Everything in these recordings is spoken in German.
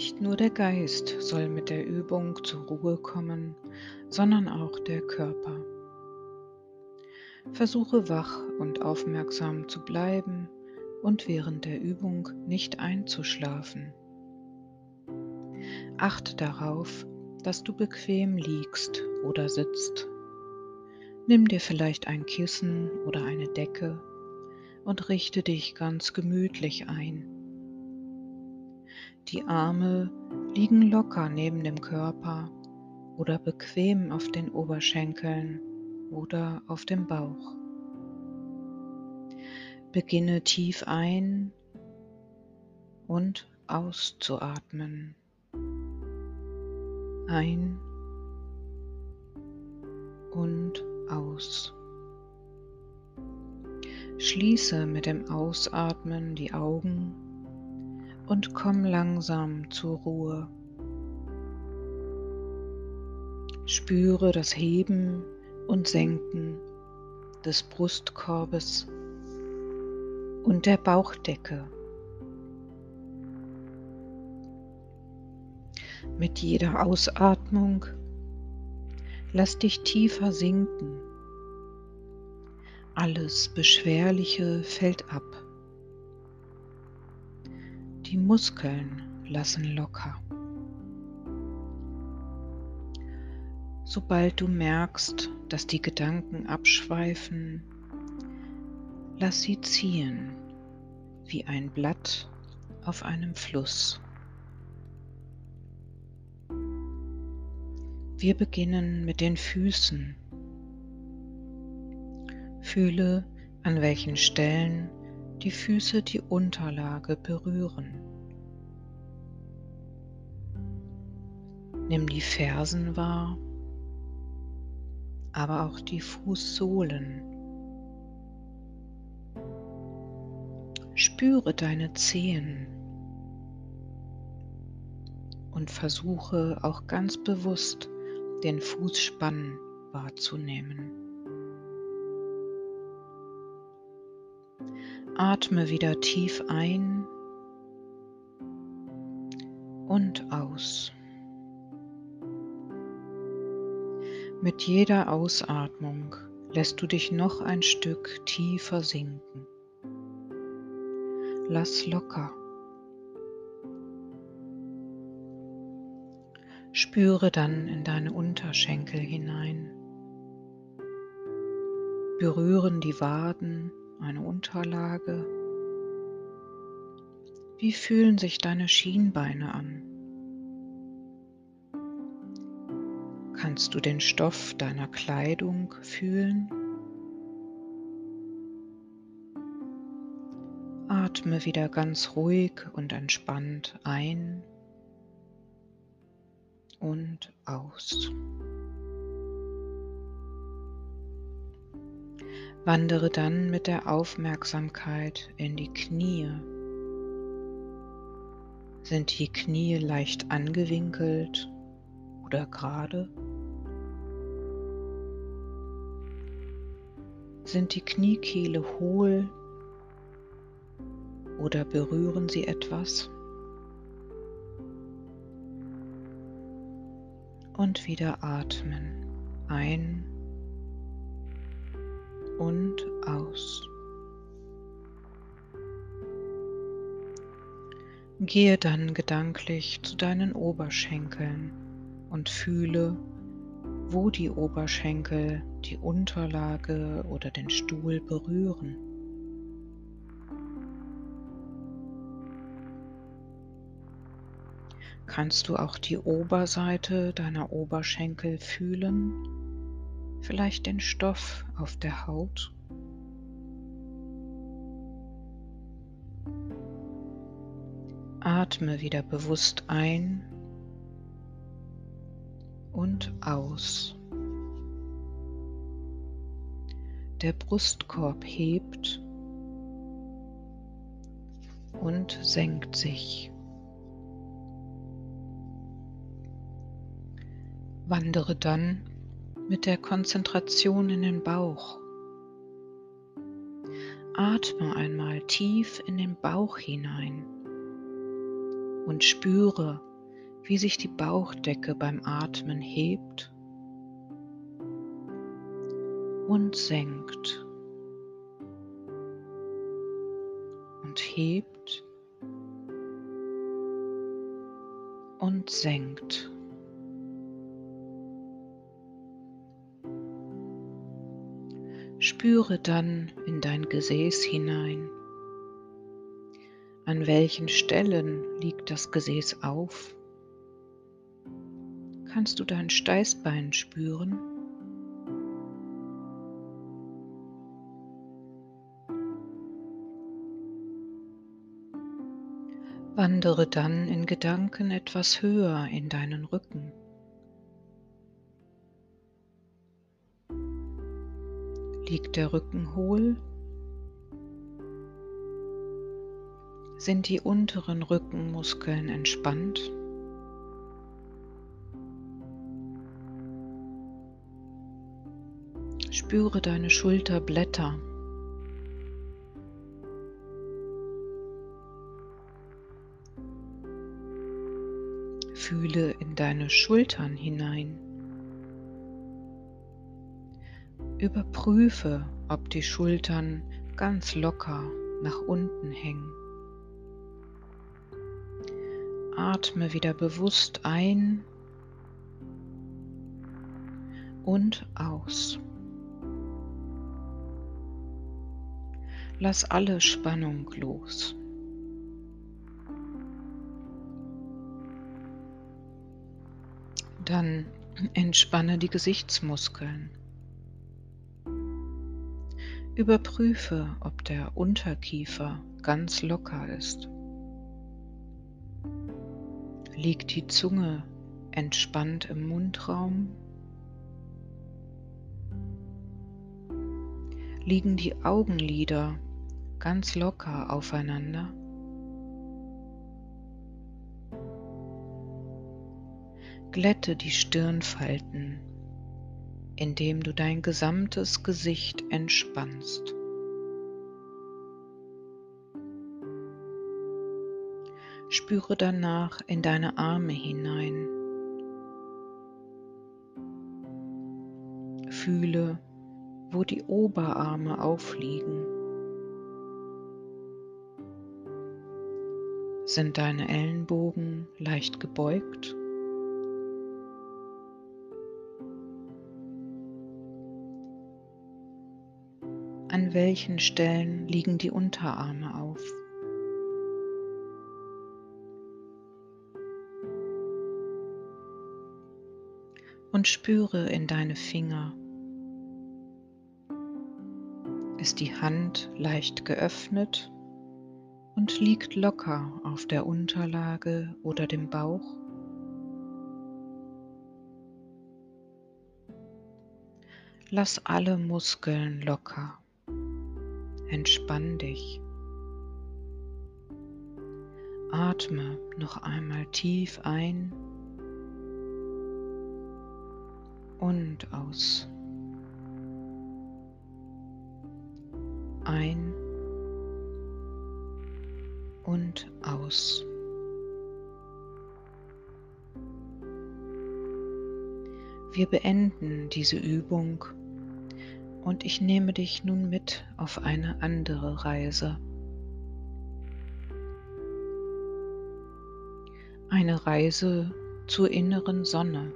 Nicht nur der Geist soll mit der Übung zur Ruhe kommen, sondern auch der Körper. Versuche wach und aufmerksam zu bleiben und während der Übung nicht einzuschlafen. Achte darauf, dass du bequem liegst oder sitzt. Nimm dir vielleicht ein Kissen oder eine Decke und richte dich ganz gemütlich ein. Die Arme liegen locker neben dem Körper oder bequem auf den Oberschenkeln oder auf dem Bauch. Beginne tief ein und auszuatmen. Ein und aus. Schließe mit dem Ausatmen die Augen und komm langsam zur Ruhe. Spüre das Heben und Senken des Brustkorbes und der Bauchdecke. Mit jeder Ausatmung lass dich tiefer sinken. Alles Beschwerliche fällt ab. Die Muskeln lassen locker. Sobald du merkst, dass die Gedanken abschweifen, lass sie ziehen wie ein Blatt auf einem Fluss. Wir beginnen mit den Füßen. Fühle, an welchen Stellen die Füße die Unterlage berühren. Nimm die Fersen wahr, aber auch die Fußsohlen. Spüre deine Zehen und versuche auch ganz bewusst den Fußspann wahrzunehmen. Atme wieder tief ein und aus. Mit jeder Ausatmung lässt du dich noch ein Stück tiefer sinken. Lass locker. Spüre dann in deine Unterschenkel hinein. Berühren die Waden eine Unterlage? Wie fühlen sich deine Schienbeine an? Kannst du den Stoff deiner Kleidung fühlen? Atme wieder ganz ruhig und entspannt ein und aus. Wandere dann mit der Aufmerksamkeit in die Knie. Sind die Knie leicht angewinkelt oder gerade? Sind die Kniekehle hohl oder berühren sie etwas? Und wieder atmen. Ein und aus. Gehe dann gedanklich zu deinen Oberschenkeln und fühle, wo die Oberschenkel die Unterlage oder den Stuhl berühren. Kannst du auch die Oberseite deiner Oberschenkel fühlen? Vielleicht den Stoff auf der Haut? Atme wieder bewusst ein und aus. Der Brustkorb hebt und senkt sich. Wandere dann mit der Konzentration in den Bauch. Atme einmal tief in den Bauch hinein. und spüre, wie sich die Bauchdecke beim Atmen hebt und senkt und hebt und senkt. Spüre dann in dein Gesäß hinein. An welchen Stellen liegt das Gesäß auf? Kannst du dein Steißbein spüren? Wandere dann in Gedanken etwas höher in deinen Rücken. Liegt der Rücken hohl? Sind die unteren Rückenmuskeln entspannt? Spüre deine Schulterblätter. Fühle in deine Schultern hinein. Überprüfe, ob die Schultern ganz locker nach unten hängen. Atme wieder bewusst ein und aus. Lass alle Spannung los. Dann entspanne die Gesichtsmuskeln. Überprüfe, ob der Unterkiefer ganz locker ist. Liegt die Zunge entspannt im Mundraum? Liegen die Augenlider ganz locker aufeinander? Glätte die Stirnfalten, indem du dein gesamtes Gesicht entspannst. Spüre danach in deine Arme hinein. Fühle, wo die Oberarme aufliegen. Sind deine Ellenbogen leicht gebeugt? An welchen Stellen liegen die Unterarme auf? und spüre in deine Finger. Ist die Hand leicht geöffnet und liegt locker auf der Unterlage oder dem Bauch? Lass alle Muskeln locker. Entspann dich. Atme noch einmal tief ein und aus. Ein und aus. Wir beenden diese Übung und ich nehme dich nun mit auf eine andere Reise. Eine Reise zur inneren Sonne.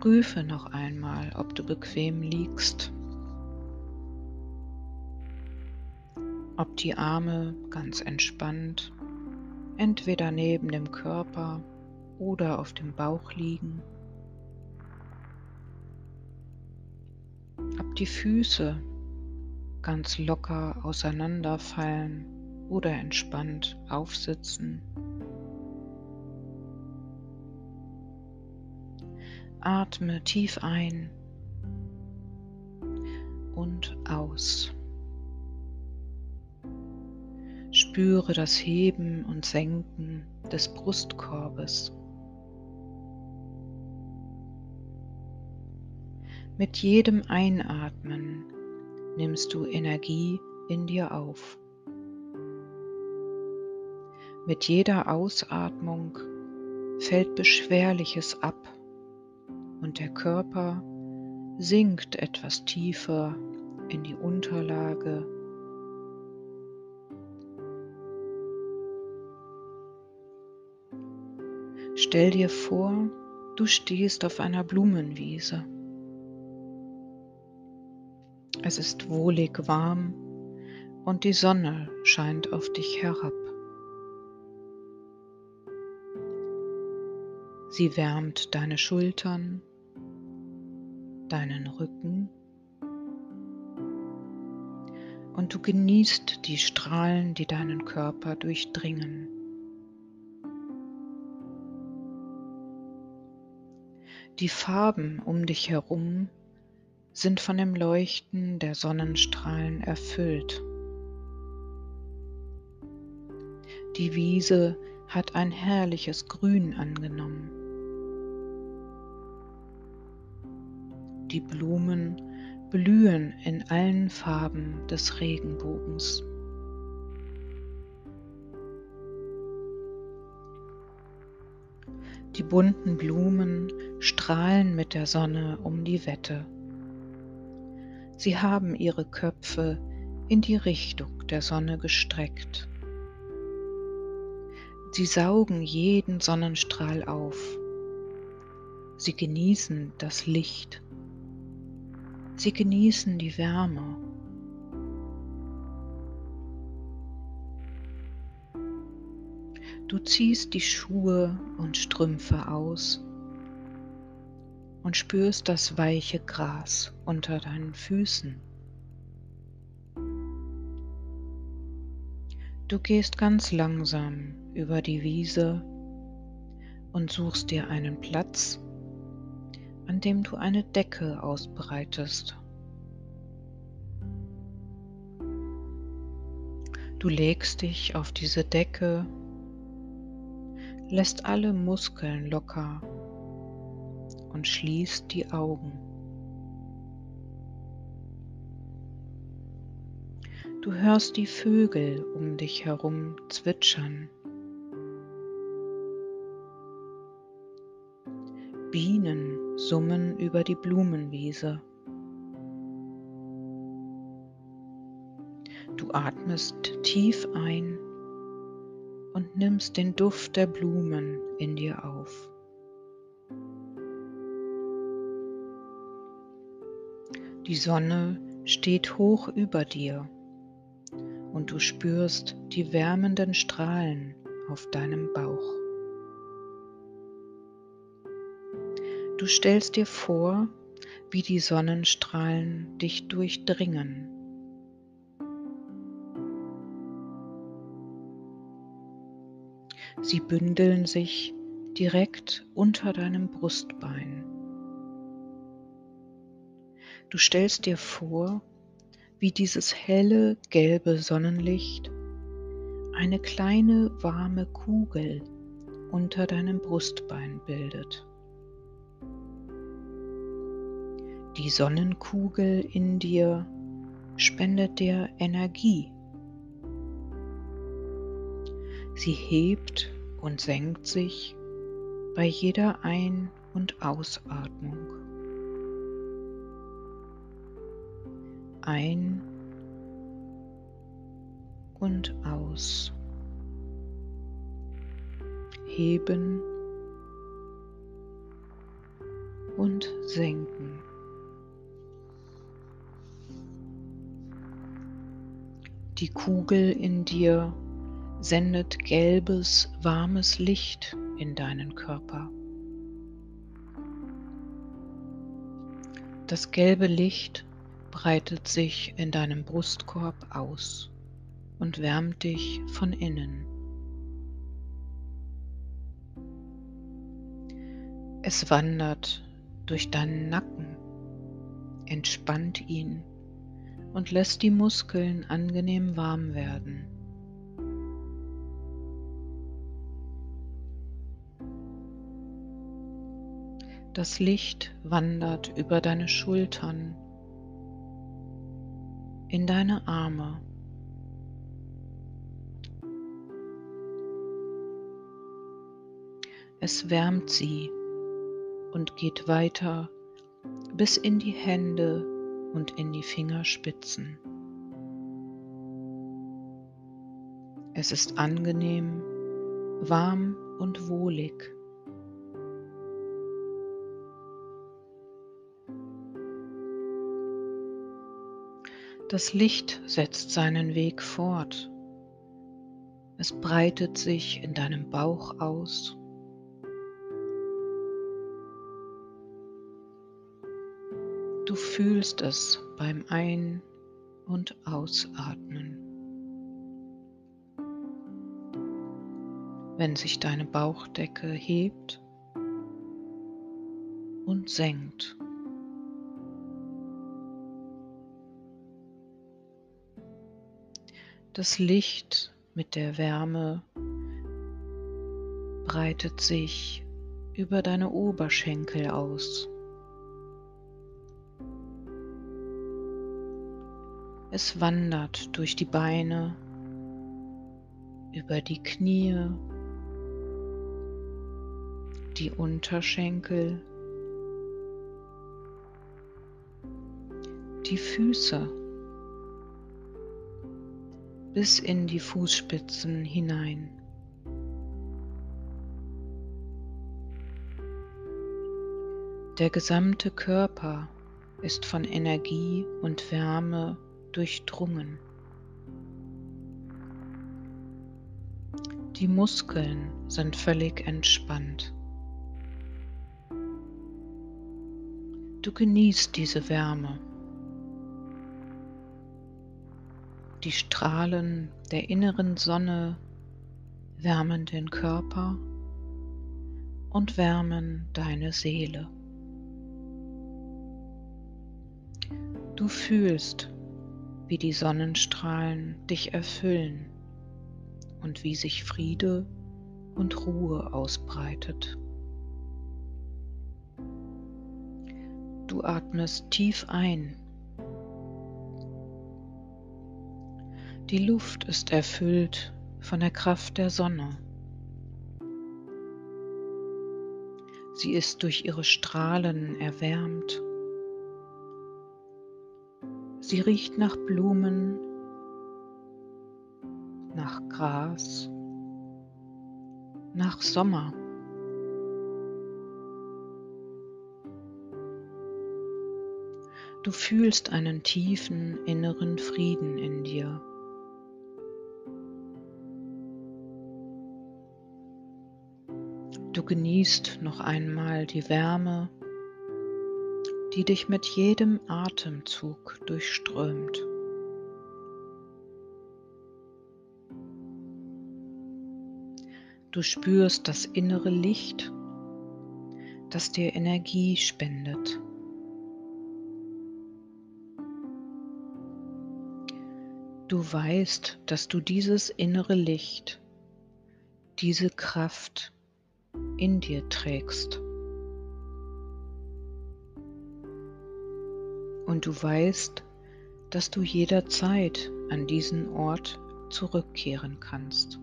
Prüfe noch einmal, ob du bequem liegst, ob die Arme ganz entspannt entweder neben dem Körper oder auf dem Bauch liegen, ob die Füße ganz locker auseinanderfallen oder entspannt aufsitzen. Atme tief ein und aus. Spüre das Heben und Senken des Brustkorbes. Mit jedem Einatmen nimmst du Energie in dir auf. Mit jeder Ausatmung fällt Beschwerliches ab und der Körper sinkt etwas tiefer in die Unterlage. Stell dir vor, du stehst auf einer Blumenwiese. Es ist wohlig warm und die Sonne scheint auf dich herab. Sie wärmt deine Schultern, deinen Rücken und du genießt die Strahlen, die deinen Körper durchdringen. Die Farben um dich herum sind von dem Leuchten der Sonnenstrahlen erfüllt. Die Wiese hat ein herrliches Grün angenommen. Die Blumen blühen in allen Farben des Regenbogens. Die bunten Blumen strahlen mit der Sonne um die Wette. Sie haben ihre Köpfe in die Richtung der Sonne gestreckt. Sie saugen jeden Sonnenstrahl auf. Sie genießen das Licht. Sie genießen die Wärme. Du ziehst die Schuhe und Strümpfe aus und spürst das weiche Gras unter deinen Füßen. Du gehst ganz langsam über die Wiese und suchst dir einen Platz, an dem du eine Decke ausbreitest. Du legst dich auf diese Decke, lässt alle Muskeln locker und schließt die Augen. Du hörst die Vögel um dich herum zwitschern. Bienen summen über die Blumenwiese. Du atmest tief ein und nimmst den Duft der Blumen in dir auf. Die Sonne steht hoch über dir und du spürst die wärmenden Strahlen auf deinem Bauch. Du stellst dir vor, wie die Sonnenstrahlen dich durchdringen. Sie bündeln sich direkt unter deinem Brustbein. Du stellst dir vor, wie dieses helle gelbe Sonnenlicht eine kleine warme Kugel unter deinem Brustbein bildet. Die Sonnenkugel in dir spendet dir Energie. Sie hebt und senkt sich bei jeder Ein- und Ausatmung. Ein und aus. Heben und senken. Die Kugel in dir sendet gelbes, warmes Licht in deinen Körper. Das gelbe Licht breitet sich in deinem Brustkorb aus und wärmt dich von innen. Es wandert durch deinen Nacken, entspannt ihn und lässt die Muskeln angenehm warm werden. Das Licht wandert über deine Schultern in deine Arme. Es wärmt sie und geht weiter bis in die Hände und in die Fingerspitzen. Es ist angenehm, warm und wohlig. Das Licht setzt seinen Weg fort. Es breitet sich in deinem Bauch aus. Du fühlst es beim Ein- und Ausatmen. Wenn sich deine Bauchdecke hebt und senkt. Das Licht mit der Wärme breitet sich über deine Oberschenkel aus. Es wandert durch die Beine, über die Knie, die Unterschenkel, die Füße bis in die Fußspitzen hinein. Der gesamte Körper ist von Energie und Wärme durchdrungen. Die Muskeln sind völlig entspannt. Du genießt diese Wärme. Die Strahlen der inneren Sonne wärmen den Körper und wärmen deine Seele. Du fühlst, wie die Sonnenstrahlen dich erfüllen und wie sich Friede und Ruhe ausbreitet. Du atmest tief ein Die Luft ist erfüllt von der Kraft der Sonne. Sie ist durch ihre Strahlen erwärmt. Sie riecht nach Blumen, nach Gras, nach Sommer. Du fühlst einen tiefen inneren Frieden in dir. Genießt noch einmal die Wärme, die dich mit jedem Atemzug durchströmt. Du spürst das innere Licht, das dir Energie spendet. Du weißt, dass du dieses innere Licht, diese Kraft in dir trägst. Und du weißt, dass du jederzeit an diesen Ort zurückkehren kannst.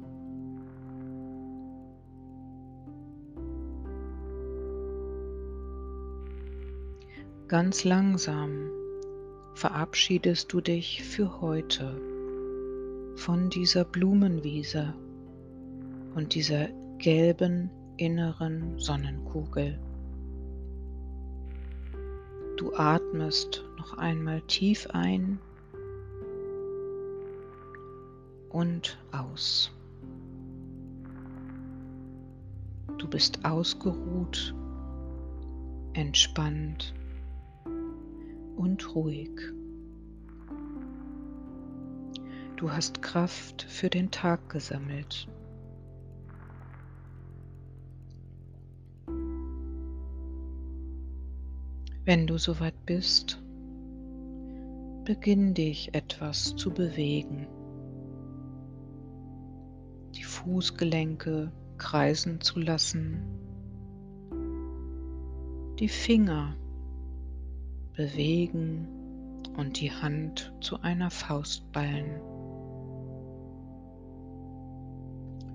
Ganz langsam verabschiedest du dich für heute von dieser Blumenwiese und dieser gelben inneren Sonnenkugel. Du atmest noch einmal tief ein und aus. Du bist ausgeruht, entspannt und ruhig. Du hast Kraft für den Tag gesammelt. Wenn du soweit bist, beginn dich etwas zu bewegen. Die Fußgelenke kreisen zu lassen, die Finger bewegen und die Hand zu einer Faust ballen.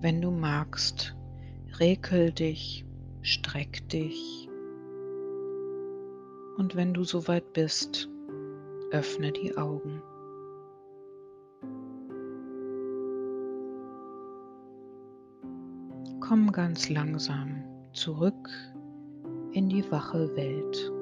Wenn du magst, Rekel dich, streck dich. Und wenn du soweit bist, öffne die Augen. Komm ganz langsam zurück in die wache Welt.